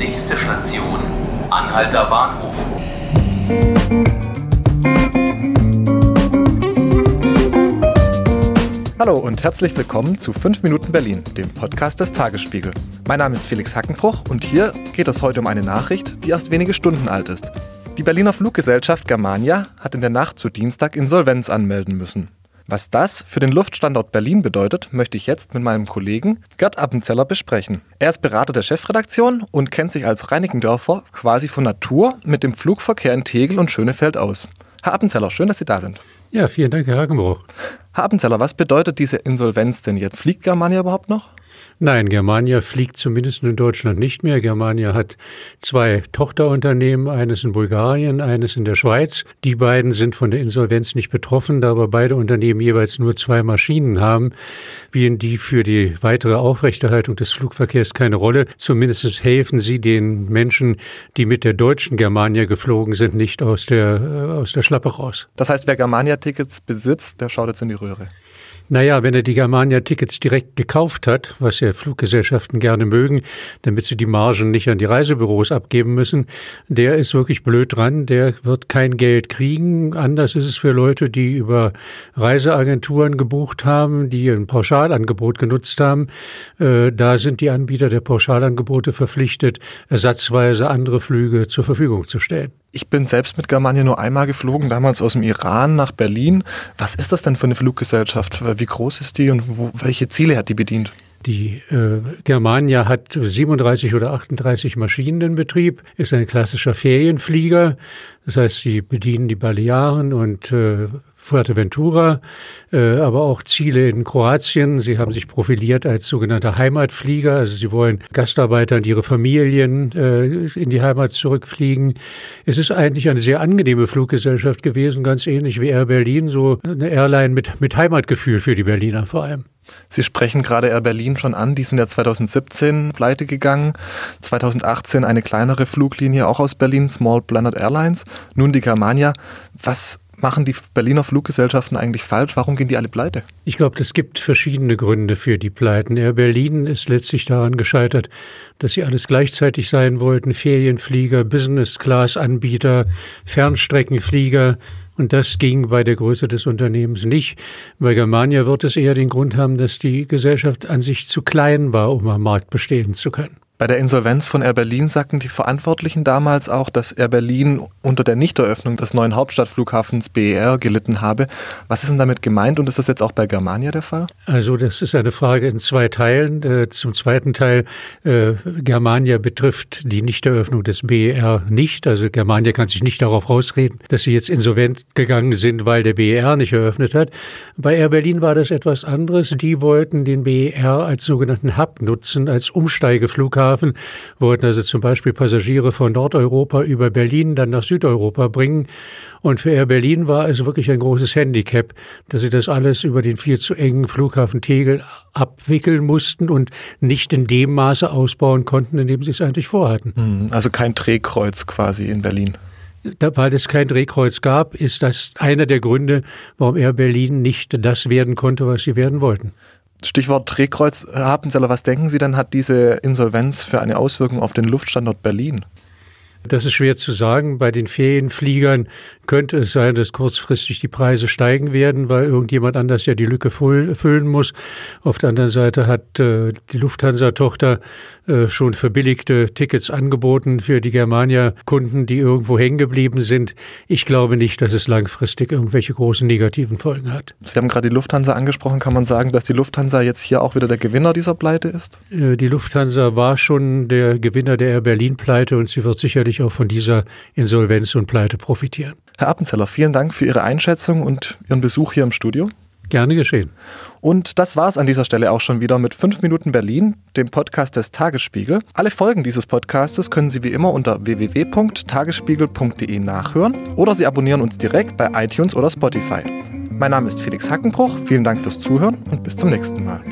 Nächste Station, Anhalter Bahnhof. Hallo und herzlich willkommen zu 5 Minuten Berlin, dem Podcast des Tagesspiegel. Mein Name ist Felix Hackenbruch und hier geht es heute um eine Nachricht, die erst wenige Stunden alt ist. Die Berliner Fluggesellschaft Germania hat in der Nacht zu Dienstag Insolvenz anmelden müssen. Was das für den Luftstandort Berlin bedeutet, möchte ich jetzt mit meinem Kollegen Gerd Appenzeller besprechen. Er ist Berater der Chefredaktion und kennt sich als Reinickendörfer quasi von Natur mit dem Flugverkehr in Tegel und Schönefeld aus. Herr Appenzeller, schön, dass Sie da sind. Ja, vielen Dank, Herr Hagenbruch. Herr Appenzeller, was bedeutet diese Insolvenz denn jetzt? Fliegt Germania überhaupt noch? Nein, Germania fliegt zumindest in Deutschland nicht mehr. Germania hat zwei Tochterunternehmen, eines in Bulgarien, eines in der Schweiz. Die beiden sind von der Insolvenz nicht betroffen, da aber beide Unternehmen jeweils nur zwei Maschinen haben, spielen die für die weitere Aufrechterhaltung des Flugverkehrs keine Rolle. Zumindest helfen sie den Menschen, die mit der deutschen Germania geflogen sind, nicht aus der, äh, aus der Schlappe raus. Das heißt, wer Germania-Tickets besitzt, der schaut jetzt in die Röhre. Naja, wenn er die Germania-Tickets direkt gekauft hat, was ja Fluggesellschaften gerne mögen, damit sie die Margen nicht an die Reisebüros abgeben müssen, der ist wirklich blöd dran. Der wird kein Geld kriegen. Anders ist es für Leute, die über Reiseagenturen gebucht haben, die ein Pauschalangebot genutzt haben. Äh, da sind die Anbieter der Pauschalangebote verpflichtet, ersatzweise andere Flüge zur Verfügung zu stellen. Ich bin selbst mit Germania nur einmal geflogen, damals aus dem Iran nach Berlin. Was ist das denn für eine Fluggesellschaft? Wie groß ist die und wo, welche Ziele hat die bedient? Die äh, Germania hat 37 oder 38 Maschinen in Betrieb, ist ein klassischer Ferienflieger. Das heißt, sie bedienen die Balearen und äh, Fuerteventura, äh, aber auch Ziele in Kroatien. Sie haben sich profiliert als sogenannter Heimatflieger. Also sie wollen Gastarbeiter und ihre Familien äh, in die Heimat zurückfliegen. Es ist eigentlich eine sehr angenehme Fluggesellschaft gewesen, ganz ähnlich wie Air Berlin, so eine Airline mit, mit Heimatgefühl für die Berliner vor allem. Sie sprechen gerade Air Berlin schon an. Die sind ja 2017 pleite gegangen. 2018 eine kleinere Fluglinie auch aus Berlin, Small Planet Airlines. Nun die Germania. Was machen die Berliner Fluggesellschaften eigentlich falsch? Warum gehen die alle pleite? Ich glaube, es gibt verschiedene Gründe für die Pleiten. Air Berlin ist letztlich daran gescheitert, dass sie alles gleichzeitig sein wollten. Ferienflieger, Business-Class-Anbieter, Fernstreckenflieger. Und das ging bei der Größe des Unternehmens nicht. Bei Germania wird es eher den Grund haben, dass die Gesellschaft an sich zu klein war, um am Markt bestehen zu können. Bei der Insolvenz von Air Berlin sagten die Verantwortlichen damals auch, dass Air Berlin unter der Nichteröffnung des neuen Hauptstadtflughafens BER gelitten habe. Was ist denn damit gemeint und ist das jetzt auch bei Germania der Fall? Also das ist eine Frage in zwei Teilen. Äh, zum zweiten Teil, äh, Germania betrifft die Nichteröffnung des BER nicht. Also Germania kann sich nicht darauf rausreden, dass sie jetzt insolvent gegangen sind, weil der BER nicht eröffnet hat. Bei Air Berlin war das etwas anderes. Die wollten den BER als sogenannten Hub nutzen, als Umsteigeflughafen Flughafen, wollten also zum Beispiel Passagiere von Nordeuropa über Berlin dann nach Südeuropa bringen. Und für Air Berlin war es wirklich ein großes Handicap, dass sie das alles über den viel zu engen Flughafen Tegel abwickeln mussten und nicht in dem Maße ausbauen konnten, in dem sie es eigentlich vorhatten. Hm, also kein Drehkreuz quasi in Berlin. Da, weil es kein Drehkreuz gab, ist das einer der Gründe, warum Air Berlin nicht das werden konnte, was sie werden wollten. Stichwort Drehkreuz, Herr Hapenzeller, was denken Sie denn, hat diese Insolvenz für eine Auswirkung auf den Luftstandort Berlin? Das ist schwer zu sagen. Bei den Ferienfliegern könnte es sein, dass kurzfristig die Preise steigen werden, weil irgendjemand anders ja die Lücke füllen muss. Auf der anderen Seite hat äh, die Lufthansa-Tochter äh, schon verbilligte Tickets angeboten für die Germania-Kunden, die irgendwo hängen geblieben sind. Ich glaube nicht, dass es langfristig irgendwelche großen negativen Folgen hat. Sie haben gerade die Lufthansa angesprochen. Kann man sagen, dass die Lufthansa jetzt hier auch wieder der Gewinner dieser Pleite ist? Äh, die Lufthansa war schon der Gewinner der Air Berlin-Pleite und sie wird sicherlich auch von dieser Insolvenz und Pleite profitieren. Herr Appenzeller, vielen Dank für Ihre Einschätzung und Ihren Besuch hier im Studio. Gerne geschehen. Und das war es an dieser Stelle auch schon wieder mit 5 Minuten Berlin, dem Podcast des Tagesspiegel. Alle Folgen dieses Podcastes können Sie wie immer unter www.tagesspiegel.de nachhören oder Sie abonnieren uns direkt bei iTunes oder Spotify. Mein Name ist Felix Hackenbruch, vielen Dank fürs Zuhören und bis zum nächsten Mal.